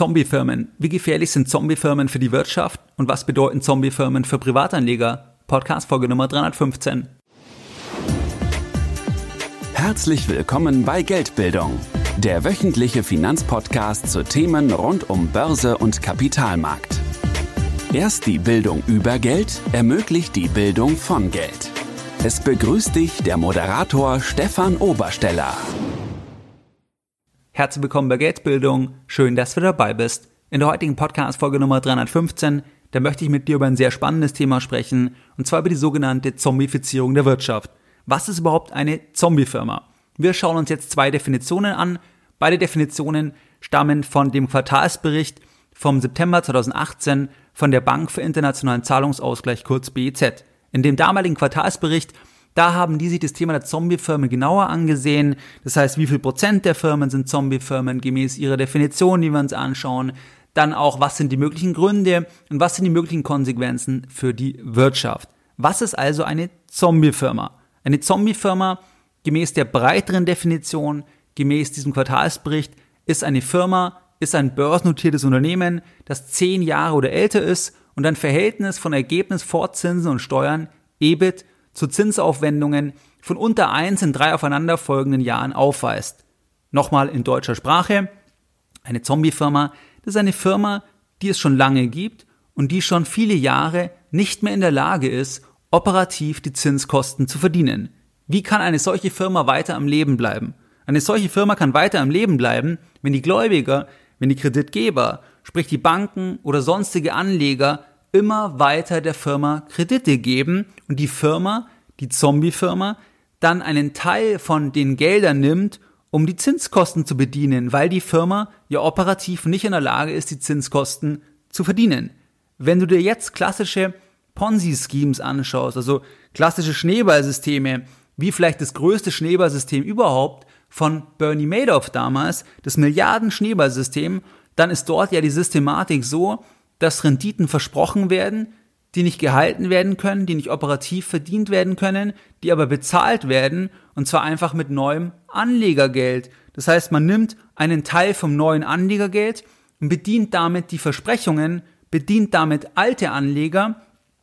Zombiefirmen. Wie gefährlich sind Zombiefirmen für die Wirtschaft und was bedeuten Zombiefirmen für Privatanleger? Podcast Folge Nummer 315. Herzlich willkommen bei Geldbildung, der wöchentliche Finanzpodcast zu Themen rund um Börse und Kapitalmarkt. Erst die Bildung über Geld ermöglicht die Bildung von Geld. Es begrüßt dich der Moderator Stefan Obersteller. Herzlich willkommen bei Geldbildung. Schön, dass du dabei bist. In der heutigen Podcast-Folge Nummer 315, da möchte ich mit dir über ein sehr spannendes Thema sprechen, und zwar über die sogenannte Zombifizierung der Wirtschaft. Was ist überhaupt eine Zombiefirma? Wir schauen uns jetzt zwei Definitionen an. Beide Definitionen stammen von dem Quartalsbericht vom September 2018 von der Bank für internationalen Zahlungsausgleich kurz BEZ. In dem damaligen Quartalsbericht da haben die sich das Thema der Zombie-Firmen genauer angesehen. Das heißt, wie viel Prozent der Firmen sind Zombie-Firmen gemäß ihrer Definition, die wir uns anschauen. Dann auch, was sind die möglichen Gründe und was sind die möglichen Konsequenzen für die Wirtschaft. Was ist also eine Zombie-Firma? Eine Zombie-Firma, gemäß der breiteren Definition, gemäß diesem Quartalsbericht, ist eine Firma, ist ein börsennotiertes Unternehmen, das zehn Jahre oder älter ist und ein Verhältnis von Ergebnis vor Zinsen und Steuern, EBIT, zu Zinsaufwendungen von unter 1 in drei aufeinanderfolgenden Jahren aufweist. Nochmal in deutscher Sprache. Eine Zombiefirma, das ist eine Firma, die es schon lange gibt und die schon viele Jahre nicht mehr in der Lage ist, operativ die Zinskosten zu verdienen. Wie kann eine solche Firma weiter am Leben bleiben? Eine solche Firma kann weiter am Leben bleiben, wenn die Gläubiger, wenn die Kreditgeber, sprich die Banken oder sonstige Anleger immer weiter der Firma Kredite geben und die Firma, die Zombie-Firma, dann einen Teil von den Geldern nimmt, um die Zinskosten zu bedienen, weil die Firma ja operativ nicht in der Lage ist, die Zinskosten zu verdienen. Wenn du dir jetzt klassische Ponzi-Schemes anschaust, also klassische Schneeballsysteme, wie vielleicht das größte Schneeballsystem überhaupt von Bernie Madoff damals, das Milliarden-Schneeballsystem, dann ist dort ja die Systematik so, dass Renditen versprochen werden, die nicht gehalten werden können, die nicht operativ verdient werden können, die aber bezahlt werden, und zwar einfach mit neuem Anlegergeld. Das heißt, man nimmt einen Teil vom neuen Anlegergeld und bedient damit die Versprechungen, bedient damit alte Anleger,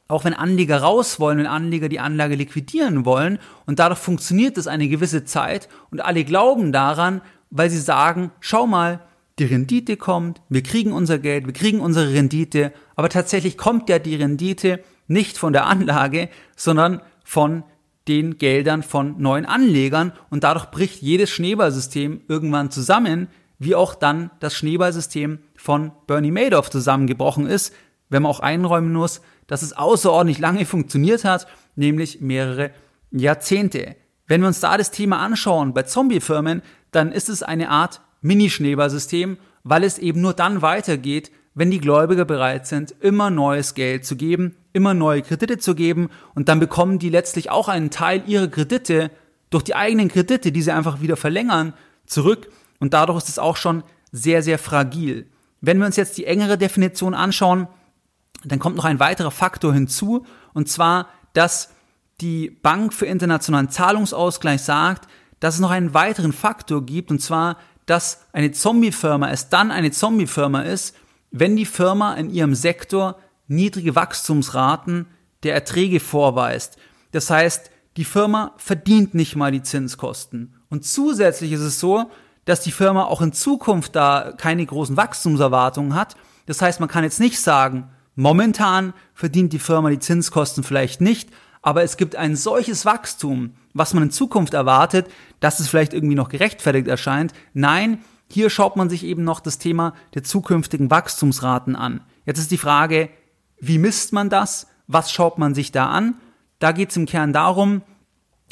auch wenn Anleger raus wollen, wenn Anleger die Anlage liquidieren wollen, und dadurch funktioniert es eine gewisse Zeit und alle glauben daran, weil sie sagen, schau mal, die Rendite kommt, wir kriegen unser Geld, wir kriegen unsere Rendite, aber tatsächlich kommt ja die Rendite nicht von der Anlage, sondern von den Geldern von neuen Anlegern und dadurch bricht jedes Schneeballsystem irgendwann zusammen, wie auch dann das Schneeballsystem von Bernie Madoff zusammengebrochen ist, wenn man auch einräumen muss, dass es außerordentlich lange funktioniert hat, nämlich mehrere Jahrzehnte. Wenn wir uns da das Thema anschauen bei Zombiefirmen, dann ist es eine Art Mini-Schneeballsystem, weil es eben nur dann weitergeht, wenn die Gläubiger bereit sind, immer neues Geld zu geben, immer neue Kredite zu geben. Und dann bekommen die letztlich auch einen Teil ihrer Kredite durch die eigenen Kredite, die sie einfach wieder verlängern, zurück. Und dadurch ist es auch schon sehr, sehr fragil. Wenn wir uns jetzt die engere Definition anschauen, dann kommt noch ein weiterer Faktor hinzu. Und zwar, dass die Bank für internationalen Zahlungsausgleich sagt, dass es noch einen weiteren Faktor gibt. Und zwar dass eine Zombie-Firma es dann eine Zombie-Firma ist, wenn die Firma in ihrem Sektor niedrige Wachstumsraten der Erträge vorweist. Das heißt, die Firma verdient nicht mal die Zinskosten. Und zusätzlich ist es so, dass die Firma auch in Zukunft da keine großen Wachstumserwartungen hat. Das heißt, man kann jetzt nicht sagen, momentan verdient die Firma die Zinskosten vielleicht nicht, aber es gibt ein solches Wachstum, was man in Zukunft erwartet, dass es vielleicht irgendwie noch gerechtfertigt erscheint. Nein, hier schaut man sich eben noch das Thema der zukünftigen Wachstumsraten an. Jetzt ist die Frage, wie misst man das? Was schaut man sich da an? Da geht es im Kern darum,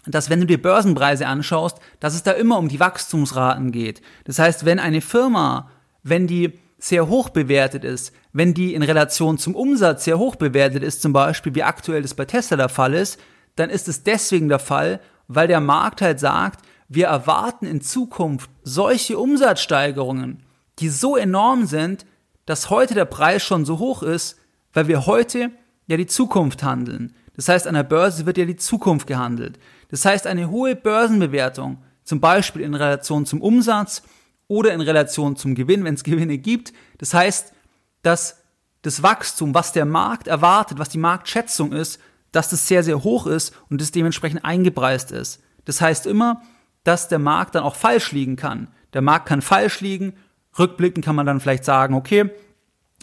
dass wenn du dir Börsenpreise anschaust, dass es da immer um die Wachstumsraten geht. Das heißt, wenn eine Firma, wenn die sehr hoch bewertet ist, wenn die in Relation zum Umsatz sehr hoch bewertet ist, zum Beispiel wie aktuell das bei Tesla der Fall ist, dann ist es deswegen der Fall, weil der Markt halt sagt, wir erwarten in Zukunft solche Umsatzsteigerungen, die so enorm sind, dass heute der Preis schon so hoch ist, weil wir heute ja die Zukunft handeln. Das heißt, an der Börse wird ja die Zukunft gehandelt. Das heißt, eine hohe Börsenbewertung, zum Beispiel in Relation zum Umsatz oder in Relation zum Gewinn, wenn es Gewinne gibt. Das heißt, dass das Wachstum, was der Markt erwartet, was die Marktschätzung ist, dass das sehr, sehr hoch ist und das dementsprechend eingepreist ist. Das heißt immer, dass der Markt dann auch falsch liegen kann. Der Markt kann falsch liegen. Rückblickend kann man dann vielleicht sagen, okay,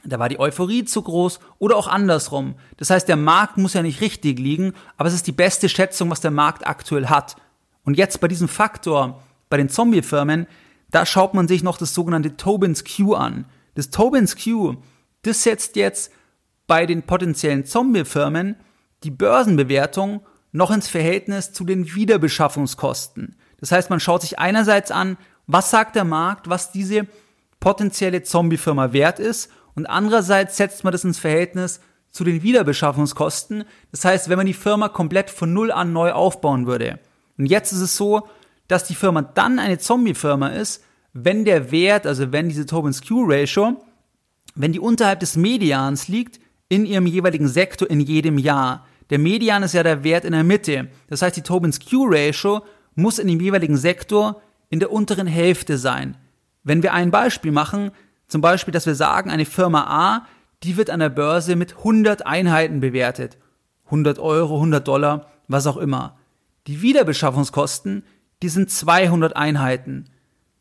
da war die Euphorie zu groß oder auch andersrum. Das heißt, der Markt muss ja nicht richtig liegen, aber es ist die beste Schätzung, was der Markt aktuell hat. Und jetzt bei diesem Faktor, bei den Zombie-Firmen, da schaut man sich noch das sogenannte Tobin's Q an. Das Tobin's Q, das setzt jetzt bei den potenziellen Zombie-Firmen die Börsenbewertung noch ins Verhältnis zu den Wiederbeschaffungskosten. Das heißt, man schaut sich einerseits an, was sagt der Markt, was diese potenzielle Zombie-Firma wert ist und andererseits setzt man das ins Verhältnis zu den Wiederbeschaffungskosten. Das heißt, wenn man die Firma komplett von Null an neu aufbauen würde. Und jetzt ist es so, dass die Firma dann eine Zombie-Firma ist, wenn der Wert, also wenn diese Tobin's Q-Ratio, wenn die unterhalb des Medians liegt in ihrem jeweiligen Sektor in jedem Jahr. Der Median ist ja der Wert in der Mitte. Das heißt, die Tobin's Q-Ratio muss in dem jeweiligen Sektor in der unteren Hälfte sein. Wenn wir ein Beispiel machen, zum Beispiel, dass wir sagen, eine Firma A, die wird an der Börse mit 100 Einheiten bewertet. 100 Euro, 100 Dollar, was auch immer. Die Wiederbeschaffungskosten, die sind 200 Einheiten.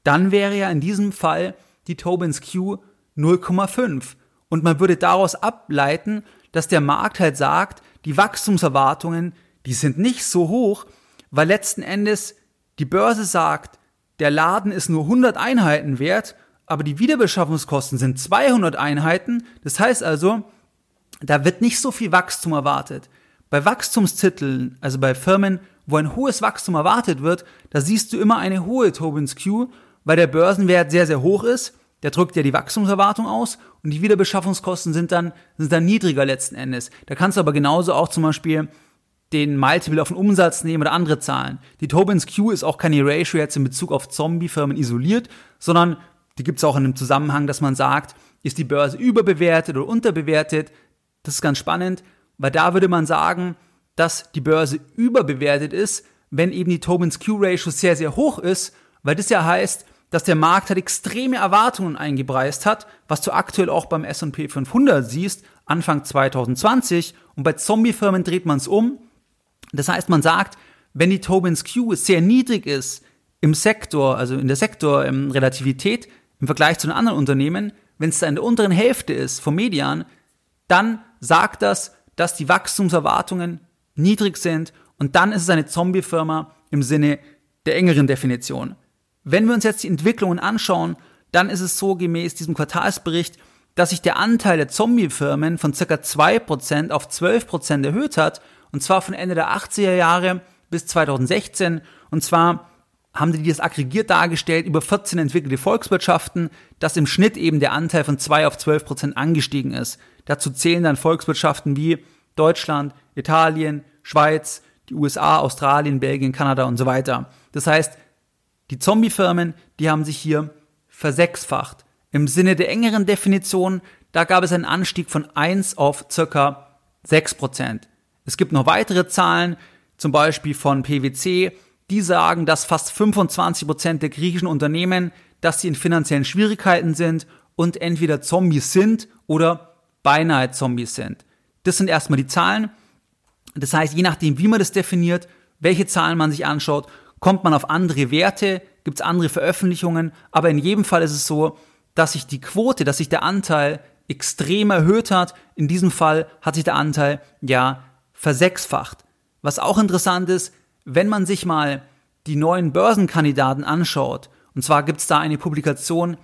Dann wäre ja in diesem Fall die Tobin's Q 0,5. Und man würde daraus ableiten, dass der Markt halt sagt, die Wachstumserwartungen, die sind nicht so hoch, weil letzten Endes die Börse sagt, der Laden ist nur 100 Einheiten wert aber die Wiederbeschaffungskosten sind 200 Einheiten. Das heißt also, da wird nicht so viel Wachstum erwartet. Bei Wachstumstiteln, also bei Firmen, wo ein hohes Wachstum erwartet wird, da siehst du immer eine hohe Tobin's Q, weil der Börsenwert sehr, sehr hoch ist. Der drückt ja die Wachstumserwartung aus und die Wiederbeschaffungskosten sind dann, sind dann niedriger letzten Endes. Da kannst du aber genauso auch zum Beispiel den Multiple auf den Umsatz nehmen oder andere Zahlen. Die Tobin's Q ist auch keine Ratio jetzt in Bezug auf Zombie-Firmen isoliert, sondern die gibt es auch in einem Zusammenhang, dass man sagt, ist die Börse überbewertet oder unterbewertet. Das ist ganz spannend, weil da würde man sagen, dass die Börse überbewertet ist, wenn eben die Tobin's Q-Ratio sehr, sehr hoch ist, weil das ja heißt, dass der Markt halt extreme Erwartungen eingepreist hat, was du aktuell auch beim S&P 500 siehst, Anfang 2020 und bei Zombie-Firmen dreht man es um. Das heißt, man sagt, wenn die Tobin's Q sehr niedrig ist im Sektor, also in der Sektorrelativität, im Vergleich zu den anderen Unternehmen, wenn es da in der unteren Hälfte ist vom Median, dann sagt das, dass die Wachstumserwartungen niedrig sind und dann ist es eine Zombie-Firma im Sinne der engeren Definition. Wenn wir uns jetzt die Entwicklungen anschauen, dann ist es so gemäß diesem Quartalsbericht, dass sich der Anteil der Zombie-Firmen von ca. 2% auf 12% erhöht hat, und zwar von Ende der 80er Jahre bis 2016, und zwar haben die das aggregiert dargestellt über 14 entwickelte Volkswirtschaften, dass im Schnitt eben der Anteil von 2 auf 12 Prozent angestiegen ist. Dazu zählen dann Volkswirtschaften wie Deutschland, Italien, Schweiz, die USA, Australien, Belgien, Kanada und so weiter. Das heißt, die Zombie-Firmen, die haben sich hier versechsfacht. Im Sinne der engeren Definition, da gab es einen Anstieg von 1 auf circa 6 Prozent. Es gibt noch weitere Zahlen, zum Beispiel von PwC, die sagen, dass fast 25 Prozent der griechischen Unternehmen, dass sie in finanziellen Schwierigkeiten sind und entweder Zombies sind oder beinahe Zombies sind. Das sind erstmal die Zahlen. Das heißt, je nachdem, wie man das definiert, welche Zahlen man sich anschaut, kommt man auf andere Werte, gibt es andere Veröffentlichungen, aber in jedem Fall ist es so, dass sich die Quote, dass sich der Anteil extrem erhöht hat. In diesem Fall hat sich der Anteil ja versechsfacht. Was auch interessant ist, wenn man sich mal die neuen Börsenkandidaten anschaut, und zwar gibt es da eine Publikation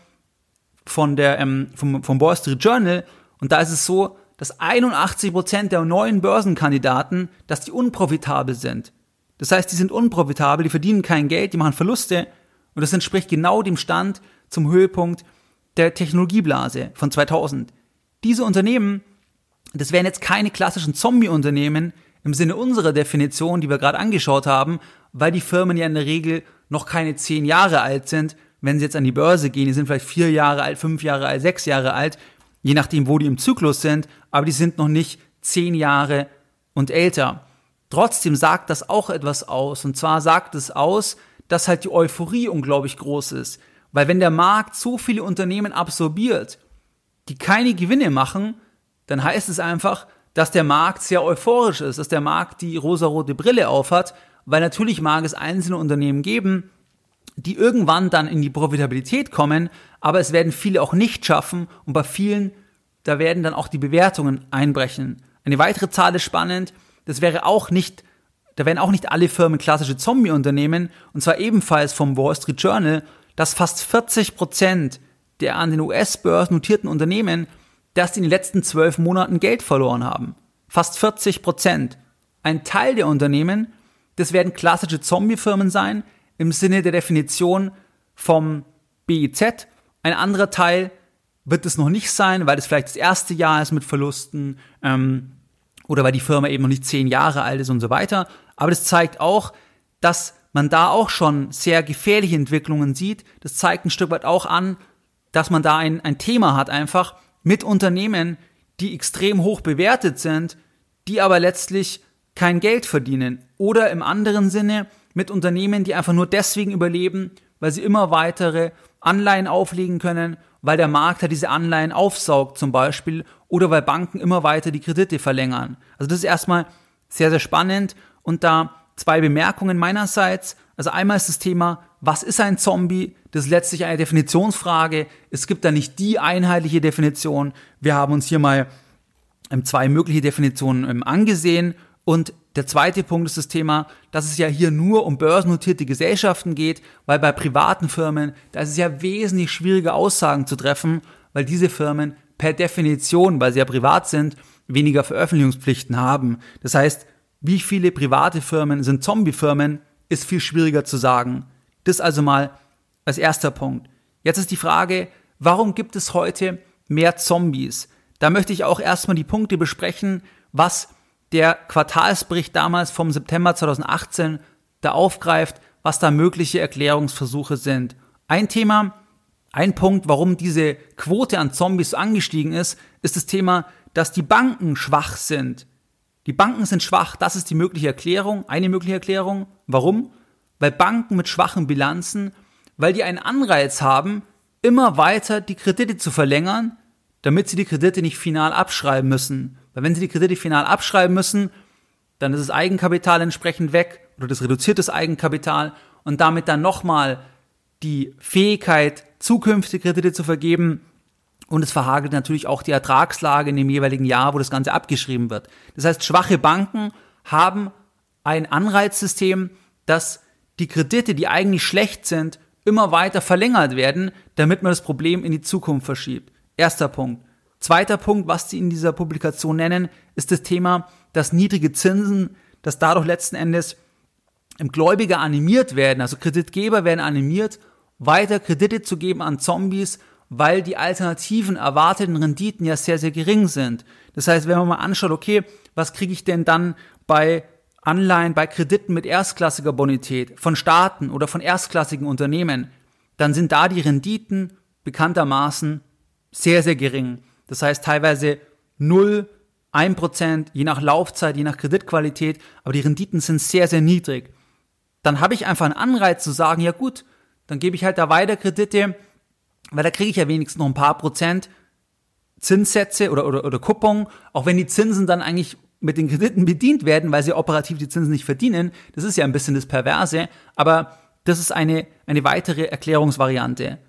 von der, ähm, vom, vom Wall Street Journal, und da ist es so, dass 81% der neuen Börsenkandidaten, dass die unprofitabel sind. Das heißt, die sind unprofitabel, die verdienen kein Geld, die machen Verluste, und das entspricht genau dem Stand zum Höhepunkt der Technologieblase von 2000. Diese Unternehmen, das wären jetzt keine klassischen Zombie-Unternehmen, im Sinne unserer Definition, die wir gerade angeschaut haben, weil die Firmen ja in der Regel noch keine zehn Jahre alt sind. Wenn sie jetzt an die Börse gehen, die sind vielleicht vier Jahre alt, fünf Jahre alt, sechs Jahre alt, je nachdem, wo die im Zyklus sind, aber die sind noch nicht zehn Jahre und älter. Trotzdem sagt das auch etwas aus. Und zwar sagt es aus, dass halt die Euphorie unglaublich groß ist. Weil wenn der Markt so viele Unternehmen absorbiert, die keine Gewinne machen, dann heißt es einfach, dass der Markt sehr euphorisch ist, dass der Markt die rosarote Brille aufhat, weil natürlich mag es einzelne Unternehmen geben, die irgendwann dann in die Profitabilität kommen, aber es werden viele auch nicht schaffen und bei vielen, da werden dann auch die Bewertungen einbrechen. Eine weitere Zahl ist spannend, das wäre auch nicht, da werden auch nicht alle Firmen klassische Zombie-Unternehmen und zwar ebenfalls vom Wall Street Journal, dass fast 40 Prozent der an den US-Börsen notierten Unternehmen dass die in den letzten zwölf Monaten Geld verloren haben. Fast 40 Prozent. Ein Teil der Unternehmen, das werden klassische Zombie-Firmen sein, im Sinne der Definition vom BIZ. Ein anderer Teil wird es noch nicht sein, weil es vielleicht das erste Jahr ist mit Verlusten ähm, oder weil die Firma eben noch nicht zehn Jahre alt ist und so weiter. Aber das zeigt auch, dass man da auch schon sehr gefährliche Entwicklungen sieht. Das zeigt ein Stück weit auch an, dass man da ein, ein Thema hat einfach, mit Unternehmen, die extrem hoch bewertet sind, die aber letztlich kein Geld verdienen. Oder im anderen Sinne mit Unternehmen, die einfach nur deswegen überleben, weil sie immer weitere Anleihen auflegen können, weil der Markt halt diese Anleihen aufsaugt zum Beispiel oder weil Banken immer weiter die Kredite verlängern. Also das ist erstmal sehr, sehr spannend und da zwei Bemerkungen meinerseits. Also einmal ist das Thema, was ist ein Zombie? Das ist letztlich eine Definitionsfrage. Es gibt da nicht die einheitliche Definition. Wir haben uns hier mal ähm, zwei mögliche Definitionen ähm, angesehen. Und der zweite Punkt ist das Thema, dass es ja hier nur um börsennotierte Gesellschaften geht, weil bei privaten Firmen, da ist es ja wesentlich schwieriger Aussagen zu treffen, weil diese Firmen per Definition, weil sie ja privat sind, weniger Veröffentlichungspflichten haben. Das heißt, wie viele private Firmen sind Zombie-Firmen, ist viel schwieriger zu sagen. Das also mal als erster Punkt. Jetzt ist die Frage, warum gibt es heute mehr Zombies? Da möchte ich auch erstmal die Punkte besprechen, was der Quartalsbericht damals vom September 2018 da aufgreift, was da mögliche Erklärungsversuche sind. Ein Thema, ein Punkt, warum diese Quote an Zombies angestiegen ist, ist das Thema, dass die Banken schwach sind. Die Banken sind schwach, das ist die mögliche Erklärung, eine mögliche Erklärung. Warum? Weil Banken mit schwachen Bilanzen weil die einen Anreiz haben, immer weiter die Kredite zu verlängern, damit sie die Kredite nicht final abschreiben müssen. Weil wenn sie die Kredite final abschreiben müssen, dann ist das Eigenkapital entsprechend weg oder das reduziert das Eigenkapital und damit dann nochmal die Fähigkeit, zukünftige Kredite zu vergeben und es verhagelt natürlich auch die Ertragslage in dem jeweiligen Jahr, wo das Ganze abgeschrieben wird. Das heißt, schwache Banken haben ein Anreizsystem, das die Kredite, die eigentlich schlecht sind, immer weiter verlängert werden, damit man das Problem in die Zukunft verschiebt. Erster Punkt. Zweiter Punkt, was sie in dieser Publikation nennen, ist das Thema, dass niedrige Zinsen, dass dadurch letzten Endes Gläubiger animiert werden, also Kreditgeber werden animiert, weiter Kredite zu geben an Zombies, weil die alternativen erwarteten Renditen ja sehr, sehr gering sind. Das heißt, wenn man mal anschaut, okay, was kriege ich denn dann bei Anleihen bei Krediten mit erstklassiger Bonität von Staaten oder von erstklassigen Unternehmen, dann sind da die Renditen bekanntermaßen sehr, sehr gering. Das heißt teilweise 0, 1%, je nach Laufzeit, je nach Kreditqualität, aber die Renditen sind sehr, sehr niedrig. Dann habe ich einfach einen Anreiz zu sagen, ja gut, dann gebe ich halt da weiter Kredite, weil da kriege ich ja wenigstens noch ein paar Prozent Zinssätze oder, oder, oder Coupon, auch wenn die Zinsen dann eigentlich mit den Krediten bedient werden, weil sie operativ die Zinsen nicht verdienen. Das ist ja ein bisschen das Perverse, aber das ist eine, eine weitere Erklärungsvariante.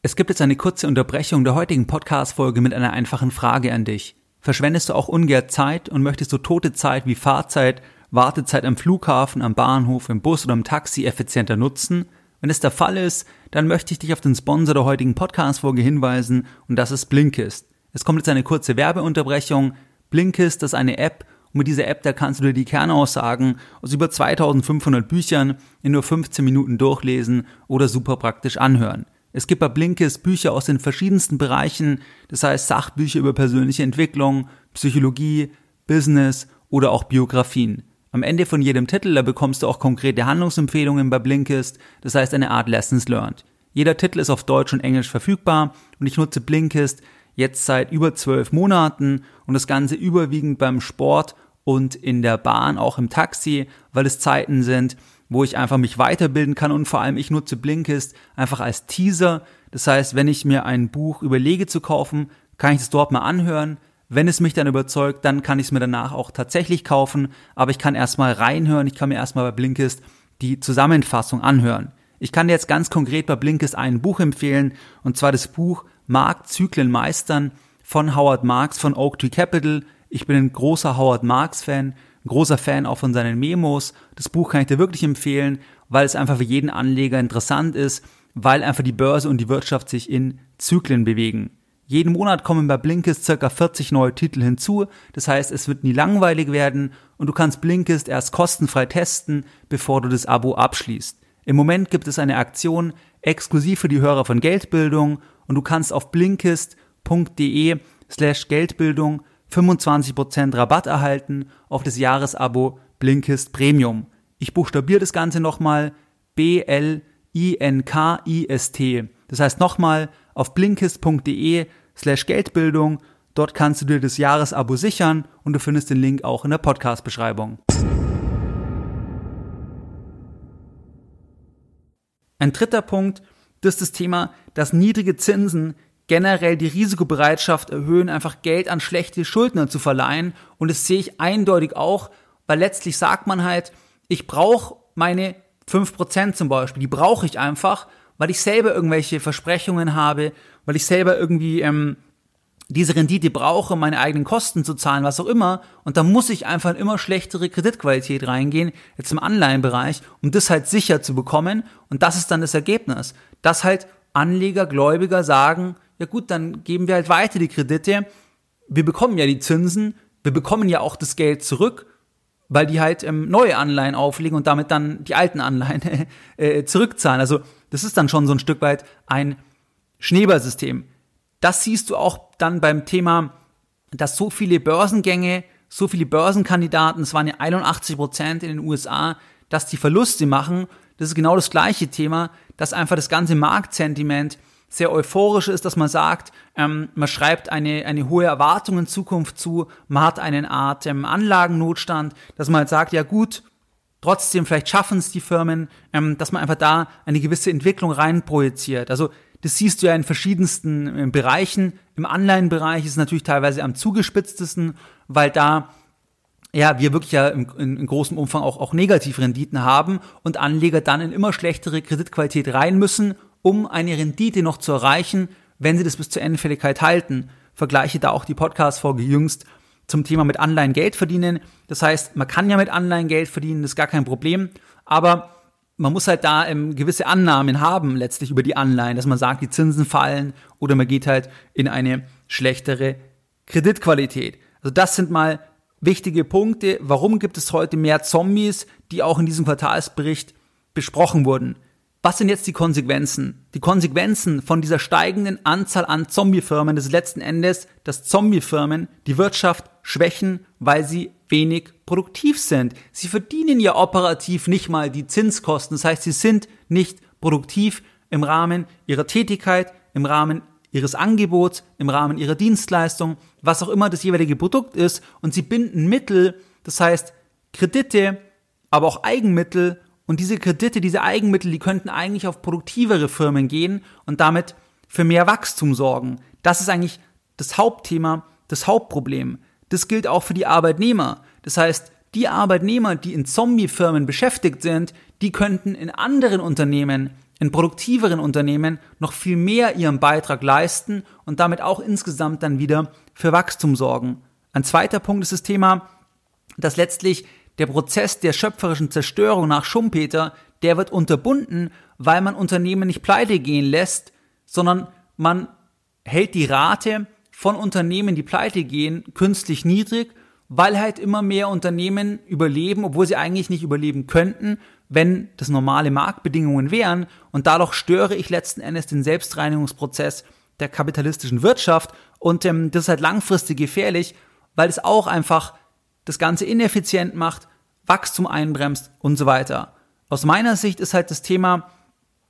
Es gibt jetzt eine kurze Unterbrechung der heutigen Podcast-Folge mit einer einfachen Frage an dich. Verschwendest du auch ungern Zeit und möchtest du tote Zeit wie Fahrzeit, Wartezeit am Flughafen, am Bahnhof, im Bus oder im Taxi effizienter nutzen? Wenn es der Fall ist, dann möchte ich dich auf den Sponsor der heutigen Podcast-Folge hinweisen und das ist Blinkist. Es kommt jetzt eine kurze Werbeunterbrechung. Blinkist ist eine App und mit dieser App, da kannst du dir die Kernaussagen aus über 2500 Büchern in nur 15 Minuten durchlesen oder super praktisch anhören. Es gibt bei Blinkist Bücher aus den verschiedensten Bereichen, das heißt Sachbücher über persönliche Entwicklung, Psychologie, Business oder auch Biografien. Am Ende von jedem Titel, da bekommst du auch konkrete Handlungsempfehlungen bei Blinkist, das heißt eine Art Lessons Learned. Jeder Titel ist auf Deutsch und Englisch verfügbar und ich nutze Blinkist jetzt seit über zwölf Monaten und das Ganze überwiegend beim Sport und in der Bahn, auch im Taxi, weil es Zeiten sind, wo ich einfach mich weiterbilden kann und vor allem ich nutze Blinkist einfach als Teaser. Das heißt, wenn ich mir ein Buch überlege zu kaufen, kann ich es dort mal anhören. Wenn es mich dann überzeugt, dann kann ich es mir danach auch tatsächlich kaufen, aber ich kann erstmal reinhören, ich kann mir erstmal bei Blinkist die Zusammenfassung anhören. Ich kann dir jetzt ganz konkret bei Blinkist ein Buch empfehlen, und zwar das Buch Marktzyklen meistern von Howard Marks von Oak Tree Capital. Ich bin ein großer Howard Marks Fan, großer Fan auch von seinen Memos. Das Buch kann ich dir wirklich empfehlen, weil es einfach für jeden Anleger interessant ist, weil einfach die Börse und die Wirtschaft sich in Zyklen bewegen. Jeden Monat kommen bei Blinkist circa 40 neue Titel hinzu. Das heißt, es wird nie langweilig werden und du kannst Blinkist erst kostenfrei testen, bevor du das Abo abschließt. Im Moment gibt es eine Aktion exklusiv für die Hörer von Geldbildung und du kannst auf blinkist.de slash Geldbildung 25% Rabatt erhalten auf das Jahresabo Blinkist Premium. Ich buchstabiere das Ganze nochmal B-L-I-N-K-I-S-T. Das heißt nochmal auf blinkist.de slash Geldbildung. Dort kannst du dir das Jahresabo sichern und du findest den Link auch in der Podcast-Beschreibung. Ein dritter Punkt, das ist das Thema, dass niedrige Zinsen generell die Risikobereitschaft erhöhen, einfach Geld an schlechte Schuldner zu verleihen. Und das sehe ich eindeutig auch, weil letztlich sagt man halt, ich brauche meine 5% zum Beispiel, die brauche ich einfach, weil ich selber irgendwelche Versprechungen habe, weil ich selber irgendwie ähm, diese Rendite brauche, um meine eigenen Kosten zu zahlen, was auch immer. Und da muss ich einfach in immer schlechtere Kreditqualität reingehen, jetzt im Anleihenbereich, um das halt sicher zu bekommen. Und das ist dann das Ergebnis, dass halt Anleger, Gläubiger sagen, ja gut, dann geben wir halt weiter die Kredite. Wir bekommen ja die Zinsen, wir bekommen ja auch das Geld zurück, weil die halt ähm, neue Anleihen auflegen und damit dann die alten Anleihen äh, zurückzahlen. Also das ist dann schon so ein Stück weit ein Schneeballsystem. Das siehst du auch dann beim Thema, dass so viele Börsengänge, so viele Börsenkandidaten, es waren ja 81 Prozent in den USA, dass die Verluste machen. Das ist genau das gleiche Thema, dass einfach das ganze Marktsentiment sehr euphorisch ist, dass man sagt, ähm, man schreibt eine, eine hohe Erwartung in Zukunft zu, man hat eine Art ähm, Anlagennotstand, dass man halt sagt, ja gut, trotzdem vielleicht schaffen es die Firmen, ähm, dass man einfach da eine gewisse Entwicklung reinprojiziert. Also das siehst du ja in verschiedensten äh, Bereichen. Im Anleihenbereich ist es natürlich teilweise am zugespitztesten, weil da ja, wir wirklich ja in, in, in großem Umfang auch, auch Negativrenditen haben und Anleger dann in immer schlechtere Kreditqualität rein müssen, um eine Rendite noch zu erreichen, wenn sie das bis zur Endfälligkeit halten. Vergleiche da auch die Podcast-Folge jüngst zum Thema mit Anleihen Geld verdienen. Das heißt, man kann ja mit Anleihen Geld verdienen, das ist gar kein Problem, aber man muss halt da ähm, gewisse Annahmen haben, letztlich über die Anleihen, dass man sagt, die Zinsen fallen oder man geht halt in eine schlechtere Kreditqualität. Also das sind mal wichtige Punkte. Warum gibt es heute mehr Zombies, die auch in diesem Quartalsbericht besprochen wurden? Was sind jetzt die Konsequenzen? Die Konsequenzen von dieser steigenden Anzahl an Zombiefirmen ist letzten Endes, dass Zombiefirmen die Wirtschaft schwächen, weil sie wenig produktiv sind. Sie verdienen ja operativ nicht mal die Zinskosten. Das heißt, sie sind nicht produktiv im Rahmen ihrer Tätigkeit, im Rahmen ihres Angebots, im Rahmen ihrer Dienstleistung, was auch immer das jeweilige Produkt ist. Und sie binden Mittel, das heißt Kredite, aber auch Eigenmittel. Und diese Kredite, diese Eigenmittel, die könnten eigentlich auf produktivere Firmen gehen und damit für mehr Wachstum sorgen. Das ist eigentlich das Hauptthema, das Hauptproblem. Das gilt auch für die Arbeitnehmer. Das heißt, die Arbeitnehmer, die in Zombie-Firmen beschäftigt sind, die könnten in anderen Unternehmen, in produktiveren Unternehmen noch viel mehr ihren Beitrag leisten und damit auch insgesamt dann wieder für Wachstum sorgen. Ein zweiter Punkt ist das Thema, dass letztlich der Prozess der schöpferischen Zerstörung nach Schumpeter, der wird unterbunden, weil man Unternehmen nicht pleite gehen lässt, sondern man hält die Rate von Unternehmen, die pleite gehen, künstlich niedrig, weil halt immer mehr Unternehmen überleben, obwohl sie eigentlich nicht überleben könnten, wenn das normale Marktbedingungen wären. Und dadurch störe ich letzten Endes den Selbstreinigungsprozess der kapitalistischen Wirtschaft. Und ähm, das ist halt langfristig gefährlich, weil es auch einfach das Ganze ineffizient macht, Wachstum einbremst und so weiter. Aus meiner Sicht ist halt das Thema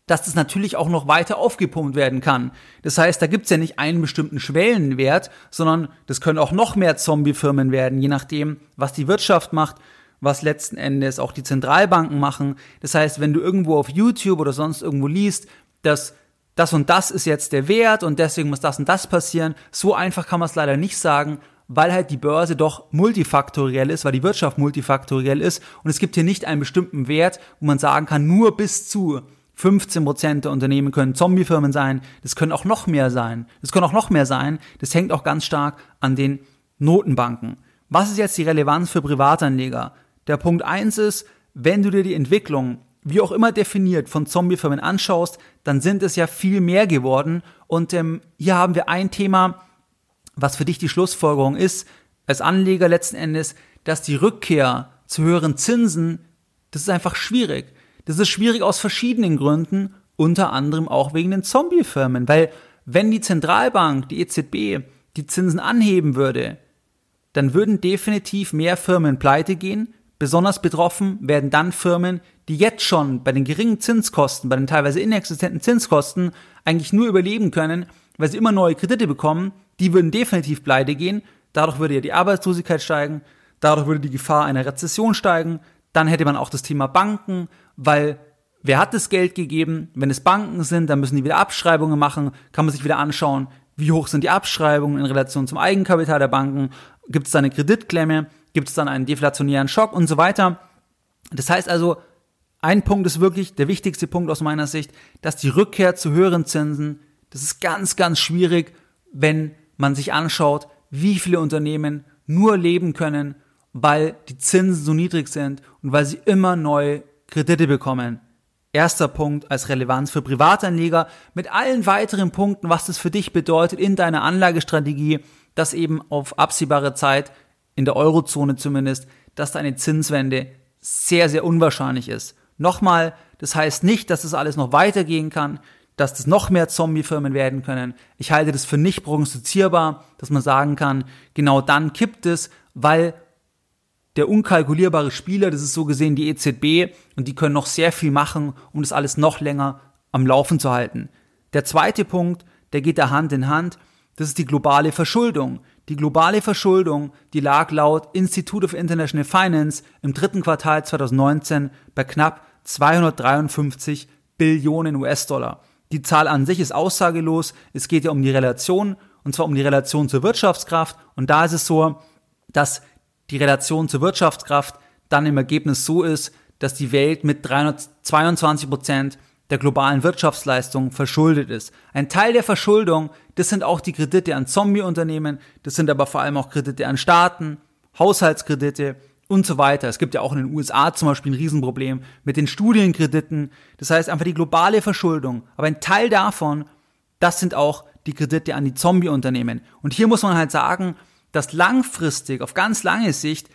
dass das natürlich auch noch weiter aufgepumpt werden kann. Das heißt, da gibt's ja nicht einen bestimmten Schwellenwert, sondern das können auch noch mehr Zombie-Firmen werden, je nachdem, was die Wirtschaft macht, was letzten Endes auch die Zentralbanken machen. Das heißt, wenn du irgendwo auf YouTube oder sonst irgendwo liest, dass das und das ist jetzt der Wert und deswegen muss das und das passieren, so einfach kann man es leider nicht sagen, weil halt die Börse doch multifaktoriell ist, weil die Wirtschaft multifaktoriell ist und es gibt hier nicht einen bestimmten Wert, wo man sagen kann, nur bis zu 15 Prozent der Unternehmen können Zombiefirmen sein. Das können auch noch mehr sein. Das können auch noch mehr sein. Das hängt auch ganz stark an den Notenbanken. Was ist jetzt die Relevanz für Privatanleger? Der Punkt eins ist, wenn du dir die Entwicklung, wie auch immer definiert, von Zombiefirmen anschaust, dann sind es ja viel mehr geworden. Und ähm, hier haben wir ein Thema, was für dich die Schlussfolgerung ist, als Anleger letzten Endes, dass die Rückkehr zu höheren Zinsen, das ist einfach schwierig. Das ist schwierig aus verschiedenen Gründen, unter anderem auch wegen den Zombie-Firmen, weil wenn die Zentralbank, die EZB, die Zinsen anheben würde, dann würden definitiv mehr Firmen pleite gehen. Besonders betroffen werden dann Firmen, die jetzt schon bei den geringen Zinskosten, bei den teilweise inexistenten Zinskosten eigentlich nur überleben können, weil sie immer neue Kredite bekommen. Die würden definitiv pleite gehen. Dadurch würde ja die Arbeitslosigkeit steigen. Dadurch würde die Gefahr einer Rezession steigen. Dann hätte man auch das Thema Banken, weil wer hat das Geld gegeben? Wenn es Banken sind, dann müssen die wieder Abschreibungen machen, kann man sich wieder anschauen, wie hoch sind die Abschreibungen in Relation zum Eigenkapital der Banken, gibt es da eine Kreditklemme, gibt es dann einen deflationären Schock und so weiter. Das heißt also, ein Punkt ist wirklich der wichtigste Punkt aus meiner Sicht, dass die Rückkehr zu höheren Zinsen, das ist ganz, ganz schwierig, wenn man sich anschaut, wie viele Unternehmen nur leben können weil die Zinsen so niedrig sind und weil sie immer neue Kredite bekommen. Erster Punkt als Relevanz für Privatanleger mit allen weiteren Punkten, was das für dich bedeutet in deiner Anlagestrategie, dass eben auf absehbare Zeit, in der Eurozone zumindest, dass da eine Zinswende sehr, sehr unwahrscheinlich ist. Nochmal, das heißt nicht, dass das alles noch weitergehen kann, dass das noch mehr Zombie-Firmen werden können. Ich halte das für nicht prognostizierbar, dass man sagen kann, genau dann kippt es, weil der unkalkulierbare Spieler, das ist so gesehen die EZB und die können noch sehr viel machen, um das alles noch länger am Laufen zu halten. Der zweite Punkt, der geht da Hand in Hand, das ist die globale Verschuldung. Die globale Verschuldung, die lag laut Institute of International Finance im dritten Quartal 2019 bei knapp 253 Billionen US-Dollar. Die Zahl an sich ist aussagelos. Es geht ja um die Relation, und zwar um die Relation zur Wirtschaftskraft. Und da ist es so, dass die Relation zur Wirtschaftskraft dann im Ergebnis so ist, dass die Welt mit 322 Prozent der globalen Wirtschaftsleistung verschuldet ist. Ein Teil der Verschuldung, das sind auch die Kredite an Zombie-Unternehmen, das sind aber vor allem auch Kredite an Staaten, Haushaltskredite und so weiter. Es gibt ja auch in den USA zum Beispiel ein Riesenproblem mit den Studienkrediten. Das heißt einfach die globale Verschuldung. Aber ein Teil davon, das sind auch die Kredite an die Zombie-Unternehmen. Und hier muss man halt sagen, dass langfristig, auf ganz lange Sicht,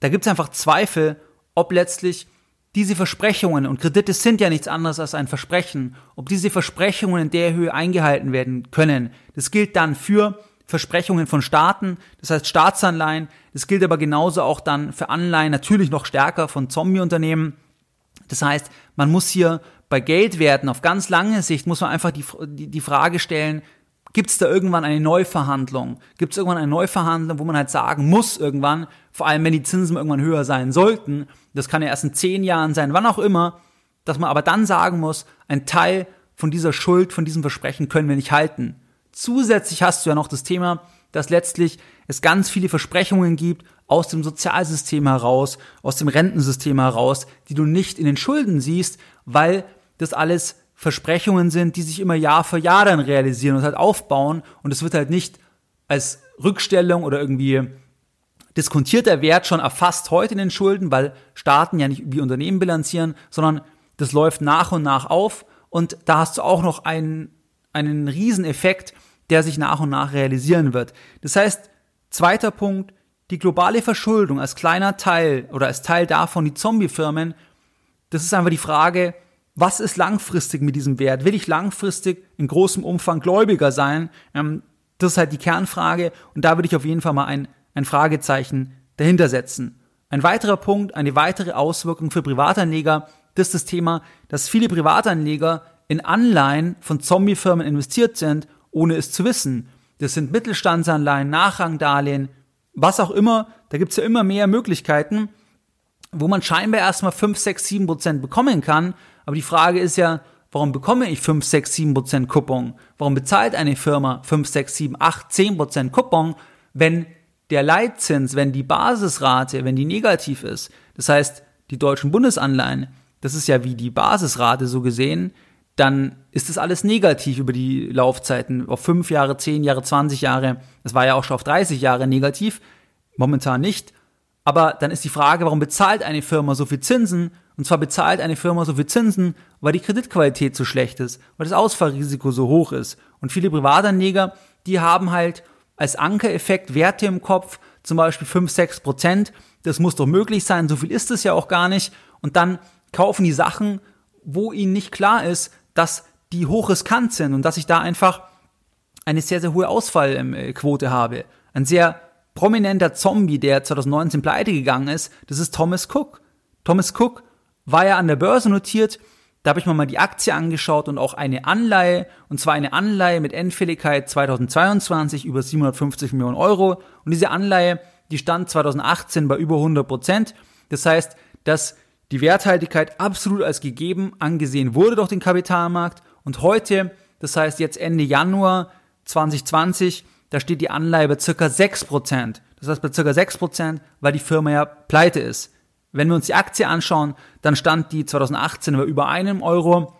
da gibt es einfach Zweifel, ob letztlich diese Versprechungen, und Kredite sind ja nichts anderes als ein Versprechen, ob diese Versprechungen in der Höhe eingehalten werden können. Das gilt dann für Versprechungen von Staaten, das heißt Staatsanleihen, das gilt aber genauso auch dann für Anleihen, natürlich noch stärker von Zombie-Unternehmen. Das heißt, man muss hier bei Geldwerten auf ganz lange Sicht muss man einfach die, die, die Frage stellen, Gibt es da irgendwann eine Neuverhandlung? Gibt es irgendwann eine Neuverhandlung, wo man halt sagen muss irgendwann, vor allem wenn die Zinsen irgendwann höher sein sollten, das kann ja erst in zehn Jahren sein, wann auch immer, dass man aber dann sagen muss, ein Teil von dieser Schuld, von diesem Versprechen können wir nicht halten. Zusätzlich hast du ja noch das Thema, dass letztlich es ganz viele Versprechungen gibt aus dem Sozialsystem heraus, aus dem Rentensystem heraus, die du nicht in den Schulden siehst, weil das alles Versprechungen sind, die sich immer Jahr für Jahr dann realisieren und halt aufbauen. Und es wird halt nicht als Rückstellung oder irgendwie diskontierter Wert schon erfasst heute in den Schulden, weil Staaten ja nicht wie Unternehmen bilanzieren, sondern das läuft nach und nach auf. Und da hast du auch noch einen, einen Rieseneffekt, der sich nach und nach realisieren wird. Das heißt, zweiter Punkt, die globale Verschuldung als kleiner Teil oder als Teil davon die Zombiefirmen, das ist einfach die Frage, was ist langfristig mit diesem Wert? Will ich langfristig in großem Umfang Gläubiger sein? Ähm, das ist halt die Kernfrage und da würde ich auf jeden Fall mal ein, ein Fragezeichen dahinter setzen. Ein weiterer Punkt, eine weitere Auswirkung für Privatanleger, das ist das Thema, dass viele Privatanleger in Anleihen von Zombiefirmen investiert sind, ohne es zu wissen. Das sind Mittelstandsanleihen, Nachrangdarlehen, was auch immer. Da gibt's ja immer mehr Möglichkeiten. wo man scheinbar erstmal 5, 6, 7 Prozent bekommen kann. Aber die Frage ist ja, warum bekomme ich 5, 6, 7 Prozent Coupon? Warum bezahlt eine Firma 5, 6, 7, 8, 10 Prozent Coupon, wenn der Leitzins, wenn die Basisrate, wenn die negativ ist? Das heißt, die deutschen Bundesanleihen, das ist ja wie die Basisrate so gesehen, dann ist das alles negativ über die Laufzeiten auf 5 Jahre, 10 Jahre, 20 Jahre. Das war ja auch schon auf 30 Jahre negativ, momentan nicht. Aber dann ist die Frage, warum bezahlt eine Firma so viel Zinsen? Und zwar bezahlt eine Firma so viel Zinsen, weil die Kreditqualität so schlecht ist, weil das Ausfallrisiko so hoch ist. Und viele Privatanleger, die haben halt als Ankereffekt Werte im Kopf, zum Beispiel 5, 6 Prozent. Das muss doch möglich sein, so viel ist es ja auch gar nicht. Und dann kaufen die Sachen, wo ihnen nicht klar ist, dass die hochriskant sind und dass ich da einfach eine sehr, sehr hohe Ausfallquote habe. Ein sehr prominenter Zombie, der 2019 pleite gegangen ist, das ist Thomas Cook. Thomas Cook war ja an der Börse notiert, da habe ich mir mal die Aktie angeschaut und auch eine Anleihe, und zwar eine Anleihe mit Endfälligkeit 2022 über 750 Millionen Euro. Und diese Anleihe, die stand 2018 bei über 100 Prozent. Das heißt, dass die Werthaltigkeit absolut als gegeben angesehen wurde durch den Kapitalmarkt. Und heute, das heißt jetzt Ende Januar 2020, da steht die Anleihe bei circa 6%. Das heißt bei circa 6%, weil die Firma ja pleite ist. Wenn wir uns die Aktie anschauen, dann stand die 2018 bei über einem Euro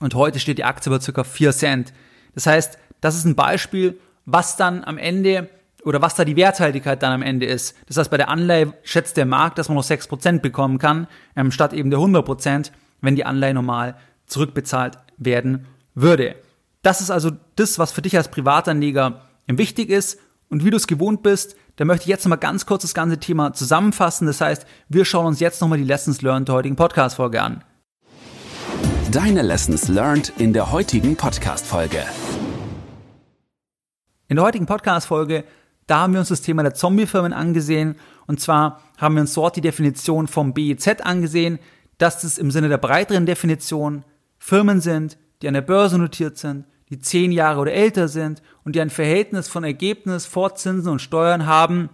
und heute steht die Aktie bei circa 4 Cent. Das heißt, das ist ein Beispiel, was dann am Ende oder was da die Werthaltigkeit dann am Ende ist. Das heißt, bei der Anleihe schätzt der Markt, dass man noch 6% bekommen kann, ähm, statt eben der 100%, wenn die Anleihe normal zurückbezahlt werden würde. Das ist also das, was für dich als Privatanleger wichtig ist. Und wie du es gewohnt bist, da möchte ich jetzt nochmal ganz kurz das ganze Thema zusammenfassen. Das heißt, wir schauen uns jetzt nochmal die Lessons Learned der heutigen Podcast-Folge an. Deine Lessons Learned in der heutigen Podcast-Folge. In der heutigen Podcast-Folge, da haben wir uns das Thema der Zombie-Firmen angesehen. Und zwar haben wir uns dort die Definition vom BEZ angesehen, dass es im Sinne der breiteren Definition Firmen sind, die an der Börse notiert sind, die zehn Jahre oder älter sind und die ein Verhältnis von Ergebnis vor Zinsen und Steuern haben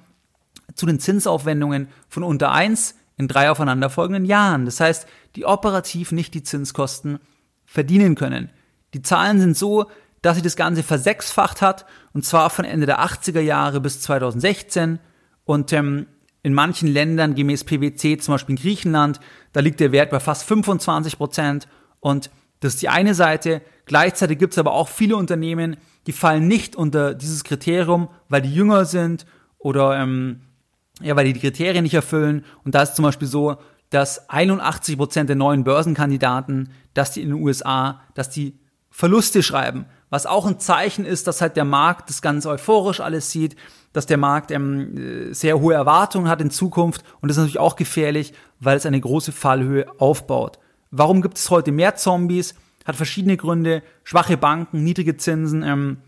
zu den Zinsaufwendungen von unter eins in drei aufeinanderfolgenden Jahren. Das heißt, die operativ nicht die Zinskosten verdienen können. Die Zahlen sind so, dass sich das Ganze versechsfacht hat und zwar von Ende der 80er Jahre bis 2016 und ähm, in manchen Ländern gemäß PwC, zum Beispiel in Griechenland, da liegt der Wert bei fast 25 Prozent und das ist die eine Seite. Gleichzeitig gibt es aber auch viele Unternehmen, die fallen nicht unter dieses Kriterium, weil die jünger sind oder ähm, ja, weil die die Kriterien nicht erfüllen. Und da ist zum Beispiel so, dass 81 Prozent der neuen Börsenkandidaten, dass die in den USA, dass die Verluste schreiben. Was auch ein Zeichen ist, dass halt der Markt das ganz euphorisch alles sieht, dass der Markt ähm, sehr hohe Erwartungen hat in Zukunft. Und das ist natürlich auch gefährlich, weil es eine große Fallhöhe aufbaut. Warum gibt es heute mehr Zombies? Hat verschiedene Gründe. Schwache Banken, niedrige Zinsen, ähm,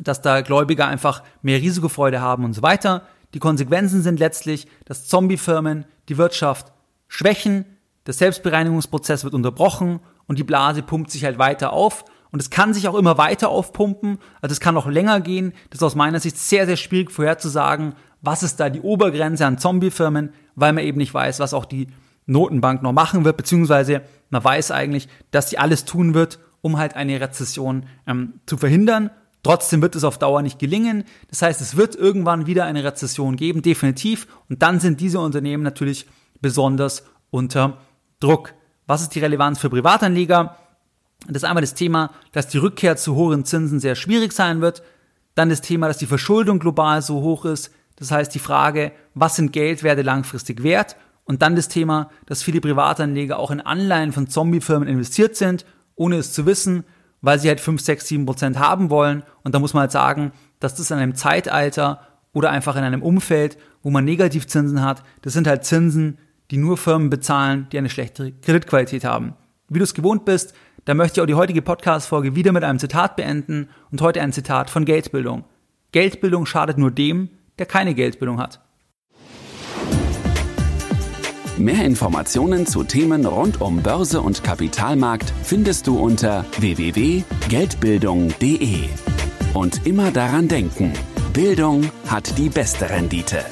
dass da Gläubiger einfach mehr Risikofreude haben und so weiter. Die Konsequenzen sind letztlich, dass Zombiefirmen die Wirtschaft schwächen, der Selbstbereinigungsprozess wird unterbrochen und die Blase pumpt sich halt weiter auf. Und es kann sich auch immer weiter aufpumpen, also es kann auch länger gehen. Das ist aus meiner Sicht sehr, sehr schwierig vorherzusagen, was ist da die Obergrenze an Zombiefirmen, weil man eben nicht weiß, was auch die Notenbank noch machen wird, beziehungsweise man weiß eigentlich, dass sie alles tun wird, um halt eine Rezession ähm, zu verhindern. Trotzdem wird es auf Dauer nicht gelingen. Das heißt, es wird irgendwann wieder eine Rezession geben, definitiv. Und dann sind diese Unternehmen natürlich besonders unter Druck. Was ist die Relevanz für Privatanleger? Das ist einmal das Thema, dass die Rückkehr zu hohen Zinsen sehr schwierig sein wird. Dann das Thema, dass die Verschuldung global so hoch ist. Das heißt, die Frage, was sind Geldwerte langfristig wert? Und dann das Thema, dass viele Privatanleger auch in Anleihen von Zombiefirmen investiert sind, ohne es zu wissen, weil sie halt 5, 6, 7 Prozent haben wollen. Und da muss man halt sagen, dass das in einem Zeitalter oder einfach in einem Umfeld, wo man Negativzinsen hat, das sind halt Zinsen, die nur Firmen bezahlen, die eine schlechtere Kreditqualität haben. Wie du es gewohnt bist, da möchte ich auch die heutige Podcast-Folge wieder mit einem Zitat beenden und heute ein Zitat von Geldbildung. Geldbildung schadet nur dem, der keine Geldbildung hat. Mehr Informationen zu Themen rund um Börse und Kapitalmarkt findest du unter www.geldbildung.de. Und immer daran denken, Bildung hat die beste Rendite.